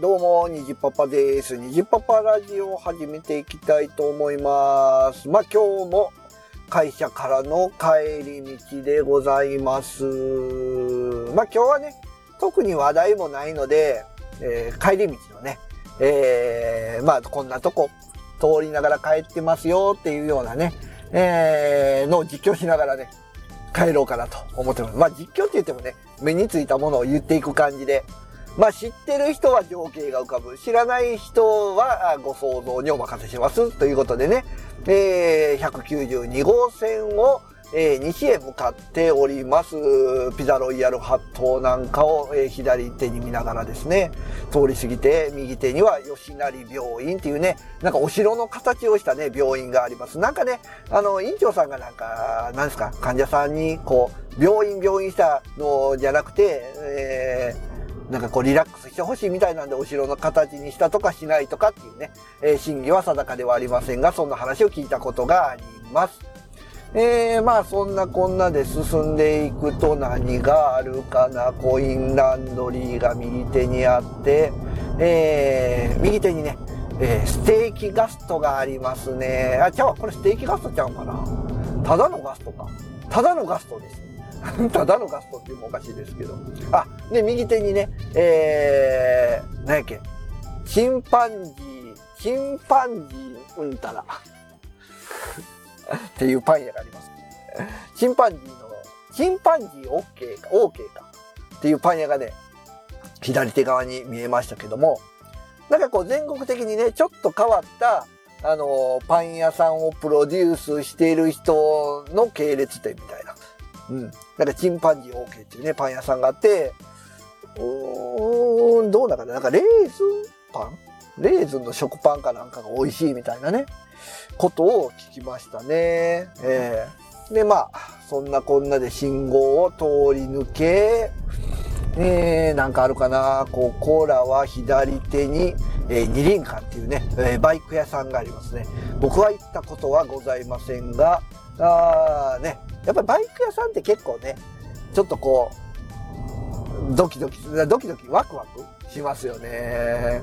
どうも、にじパパです。にじパパラジオを始めていきたいと思います。まあ今日も会社からの帰り道でございます。まあ今日はね、特に話題もないので、えー、帰り道のね、えー、まあこんなとこ通りながら帰ってますよっていうようなね、えー、の実況しながらね、帰ろうかなと思ってます。まあ実況って言ってもね、目についたものを言っていく感じで、まあ知ってる人は情景が浮かぶ。知らない人はご想像にお任せします。ということでね、えー、192号線をえー、西へ向かっております。ピザロイヤルハットなんかを、えー、左手に見ながらですね、通り過ぎて、右手には吉成病院っていうね、なんかお城の形をしたね、病院があります。なんかね、あの、院長さんがなんか、なんですか、患者さんに、こう、病院病院したのじゃなくて、えー、なんかこうリラックスしてほしいみたいなんでお城の形にしたとかしないとかっていうね、えー、真偽は定かではありませんが、そんな話を聞いたことがあります。えー、まあそんなこんなで進んでいくと何があるかな。コインランドリーが右手にあって、えー、右手にね、えー、ステーキガストがありますね。あ、ちゃうこれステーキガストちゃうかな。ただのガストか。ただのガストですね。ただのガストっていうのもおかしいですけど。あ、で、右手にね、えー、何やっけ。チンパンジー、チンパンジーうんたら。っていうパン屋があります。チンパンジーの、チンパンジー OK か、OK かっていうパン屋がね、左手側に見えましたけども、なんかこう全国的にね、ちょっと変わった、あの、パン屋さんをプロデュースしている人の系列店みたいな。うん。なんかチンパンジー OK っていうね、パン屋さんがあって、うーん、どうだかな？なんかレーズンパン？レーズンの食パンかなんかが美味しいみたいなね。ことを聞きましたね。えー、で、まあ、そんなこんなで信号を通り抜け、えー、なんかあるかな、ここらは左手に、えー、二輪館っていうね、えー、バイク屋さんがありますね。僕は行ったことはございませんが、あーね、やっぱりバイク屋さんって結構ね、ちょっとこう、ドキドキ、ドキドキワクワクしますよね。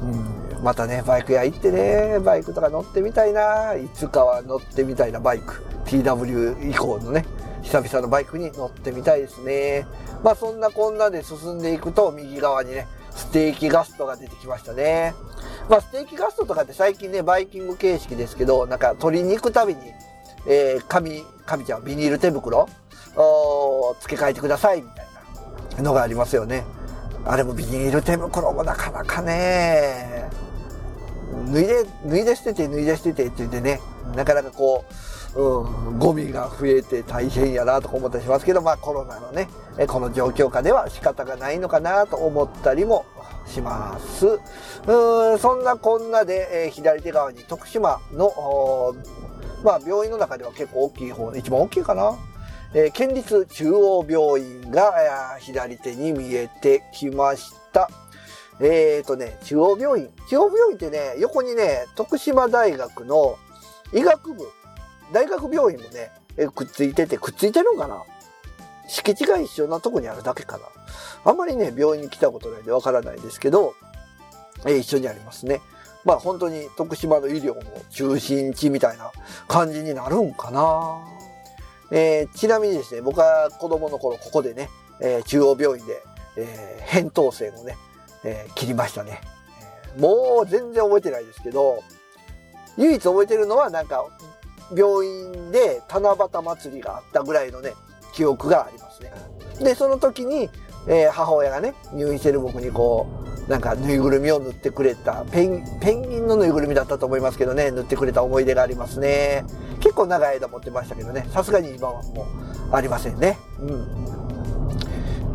うん、またね、バイク屋行ってね、バイクとか乗ってみたいな。いつかは乗ってみたいなバイク。TW 以降のね、久々のバイクに乗ってみたいですね。まあそんなこんなで進んでいくと、右側にね、ステーキガストが出てきましたね。まあステーキガストとかって最近ね、バイキング形式ですけど、なんか取りに行くたびに、えー、紙、紙ちゃん、ビニール手袋を付け替えてください、みたいなのがありますよね。あれもビニール手袋もなかなかね、脱いで、脱いで捨てて脱いで捨ててって言ってね、なかなかこう、うん、ゴミが増えて大変やなとか思ったりしますけど、まあコロナのね、この状況下では仕方がないのかなと思ったりもします。うん、そんなこんなで、えー、左手側に徳島の、まあ病院の中では結構大きい方、一番大きいかな。えー、県立中央病院が左手に見えてきました。えっ、ー、とね、中央病院。中央病院ってね、横にね、徳島大学の医学部、大学病院もね、えくっついてて、くっついてるんかな敷地が一緒なとこにあるだけかな。あんまりね、病院に来たことないんでわからないですけど、えー、一緒にありますね。まあ本当に徳島の医療の中心地みたいな感じになるんかな。えー、ちなみにですね、僕は子供の頃ここでね、えー、中央病院で、えー、扁桃腺をね、えー、切りましたね、えー。もう全然覚えてないですけど、唯一覚えてるのはなんか、病院で七夕祭りがあったぐらいのね、記憶がありますね。で、その時に、えー、母親がね、入院してる僕にこう、なんかぬいぐるみを塗ってくれた、ペン、ペンギンのぬいぐるみだったと思いますけどね、塗ってくれた思い出がありますね。結構長い間持ってましたけどね、さすがに今はもうありませんね。うん。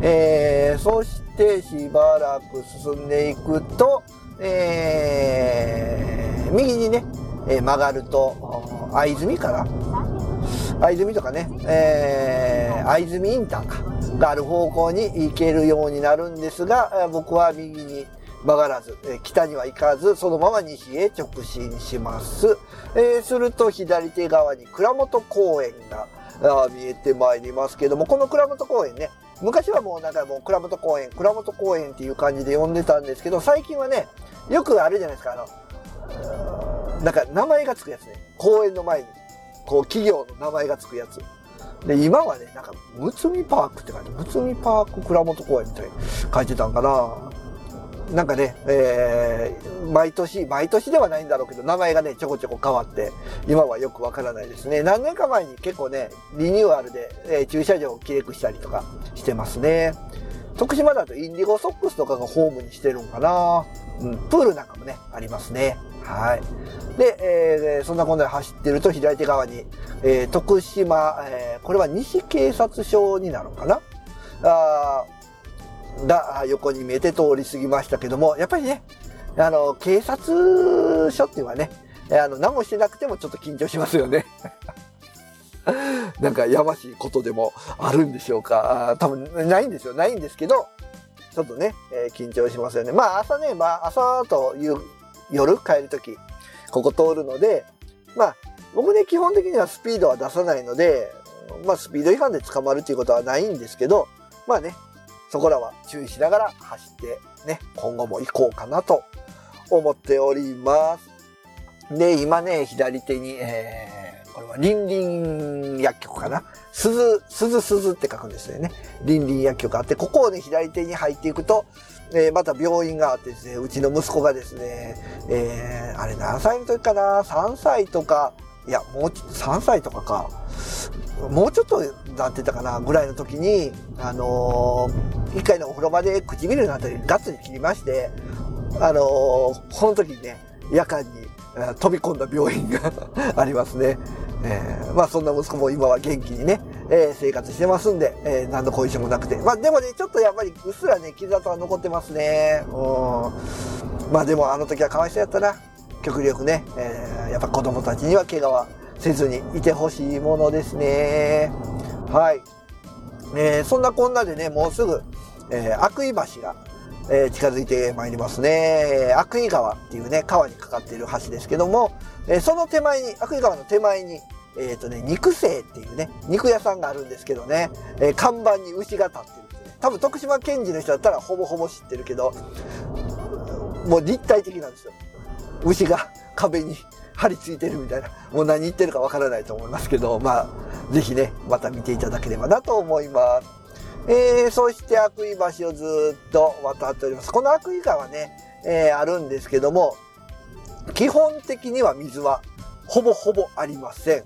えー、そしてしばらく進んでいくと、えー、右にね、えー、曲がると、藍住かな藍住とかね、えー、藍住インターか、がある方向に行けるようになるんですが、僕は右に曲がらず、北には行かず、そのまま西へ直進します。えー、すると左手側に倉本公園が見えてまいりますけども、この倉本公園ね、昔はもうなんかもう倉本公園、倉本公園っていう感じで呼んでたんですけど、最近はね、よくあるじゃないですか、あの、なんか名前がつくやつね。公園の前に、こう企業の名前がつくやつ。で、今はね、なんか、むつみパークって書いて、むつみパーク倉本公園みたいに書いてたんかな。なんかね、えー、毎年、毎年ではないんだろうけど、名前がね、ちょこちょこ変わって、今はよくわからないですね。何年か前に結構ね、リニューアルで、えー、駐車場をきれくしたりとかしてますね。徳島だとインディゴソックスとかがホームにしてるんかな。うん、プールなんかもね、ありますね。はい。で、えー、そんなこんなで走ってると左手側に、えー、徳島、えー、これは西警察署になるのかな？あが横に見えて通り過ぎましたけども、やっぱりね、あの、警察署っていうのはね、あの、何もしてなくてもちょっと緊張しますよね。なんかやましいことでもあるんでしょうか？多分ないんですよ。ないんですけど、ちょっとね、えー、緊張しますよね。まあ朝ね、まあ朝という夜帰るとき、ここ通るので、まあ僕ね、基本的にはスピードは出さないので、まあスピード違反で捕まるっていうことはないんですけど、まあね、そこらは注意しながら走ってね、今後も行こうかなと思っております。で、今ね、左手に、えー、これはリンリン薬局かな？鈴、鈴鈴って書くんですよね。リンリン薬局あって、ここをね、左手に入っていくと、えー、また病院があってですね、うちの息子がですね、えー、あれ何歳の時かな ?3 歳とか、いや、もうちょっと3歳とかか。もうちょっとなってたかな？ぐらいの時に、あのー、一回のお風呂場で唇のあたりガッツリ切りまして、あのー、その時にね、夜間に飛び込んだ病院が ありますね。えー、まあそんな息子も今は元気にね、えー、生活してますんで、えー、何の後遺症もなくて。まあでもね、ちょっとやっぱりうっすらね、傷跡は残ってますね。うん。まあでもあの時はかわいそうやったな。極力ね、えー、やっぱ子供たちには怪我はせずにいてほしいものですね。はい。えー、そんなこんなでね、もうすぐ、えー、悪意橋が、えー、近づいてまいりますね。悪意川っていうね、川にかかっている橋ですけども、えー、その手前に、悪意川の手前に、えっ、ー、とね、肉生っていうね、肉屋さんがあるんですけどね、えー、看板に牛が立ってるってね。多分徳島県人の人だったらほぼほぼ知ってるけど、もう立体的なんですよ。牛が壁に 張り付いてるみたいな、もう何言ってるかわからないと思いますけど、まあ、ぜひね、また見ていただければなと思います。えー、そして悪意橋をずっと渡っております。この悪意川ね、えー、あるんですけども、基本的には水はほぼほぼありません。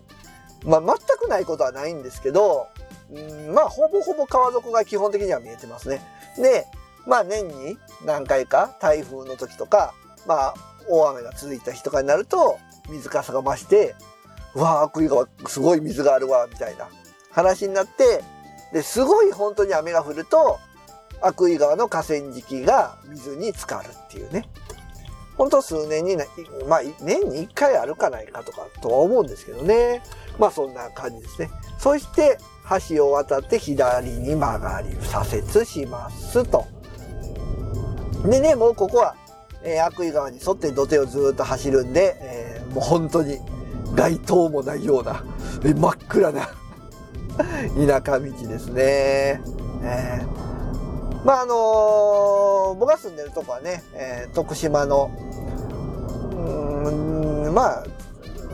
まあ、全くないことはないんですけど、うんまあ、ほぼほぼ川底が基本的には見えてますね。で、まあ、年に何回か台風の時とか、まあ、大雨が続いた日とかになると、水かさが増して、うわあ、悪意川、すごい水があるわ、みたいな話になって、で、すごい本当に雨が降ると、悪意川の河川敷が水に浸かるっていうね。本当数年に、まあ、年に1回あるかないかとかとは思うんですけどね。まあそんな感じですね。そして、橋を渡って左に曲がり、左折しますと。でね、もうここは、えー、悪意川に沿って土手をずっと走るんで、えーもう本当に街灯もないような、え真っ暗な 田舎道ですね。えー、まああの、僕が住んでるとこはね、えー、徳島の、うん、まあ、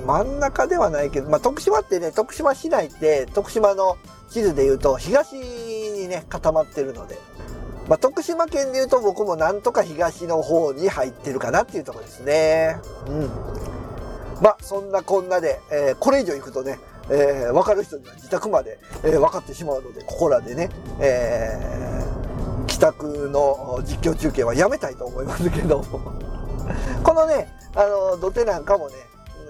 真ん中ではないけど、まあ徳島ってね、徳島市内って徳島の地図で言うと東にね、固まってるので、まあ、徳島県で言うと僕もなんとか東の方に入ってるかなっていうとこですね。うん。まあ、そんなこんなで、えー、これ以上行くとね、えー、分かる人には自宅まで、えー、分かってしまうので、ここらでね、えー、帰宅の実況中継はやめたいと思いますけど このね、あの、土手なんかもね、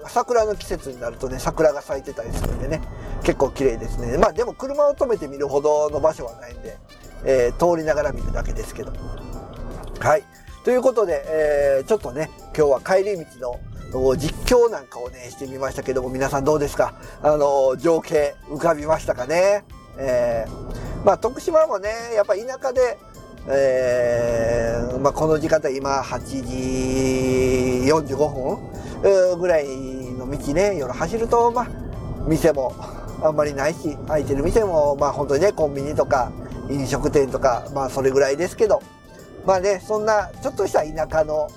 桜の季節になるとね、桜が咲いてたりするんでね、結構綺麗ですね。まあでも車を止めてみるほどの場所はないんで、えー、通りながら見るだけですけど。はい。ということで、えー、ちょっとね、今日は帰り道の実況なんかをね、してみましたけども、皆さんどうですか？あの、情景浮かびましたかね？えー、まあ、徳島もね、やっぱ田舎で、えー、まあ、この時間帯今8時45分ぐらいの道ね、夜走ると、まあ、店もあんまりないし、空いてる店も、まあ本当にね、コンビニとか飲食店とか、まあそれぐらいですけど、まあね、そんなちょっとした田舎の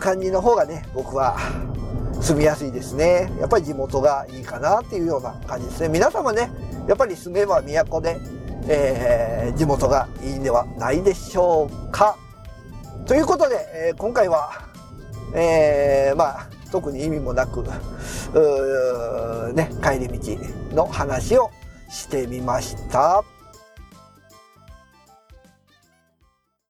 感じの方がね、僕は住みやすいですね。やっぱり地元がいいかなっていうような感じですね。皆様ね、やっぱり住めば都で、えー、地元がいいんではないでしょうか。ということで、えー、今回は、えー、まあ、特に意味もなく、ね、帰り道の話をしてみました。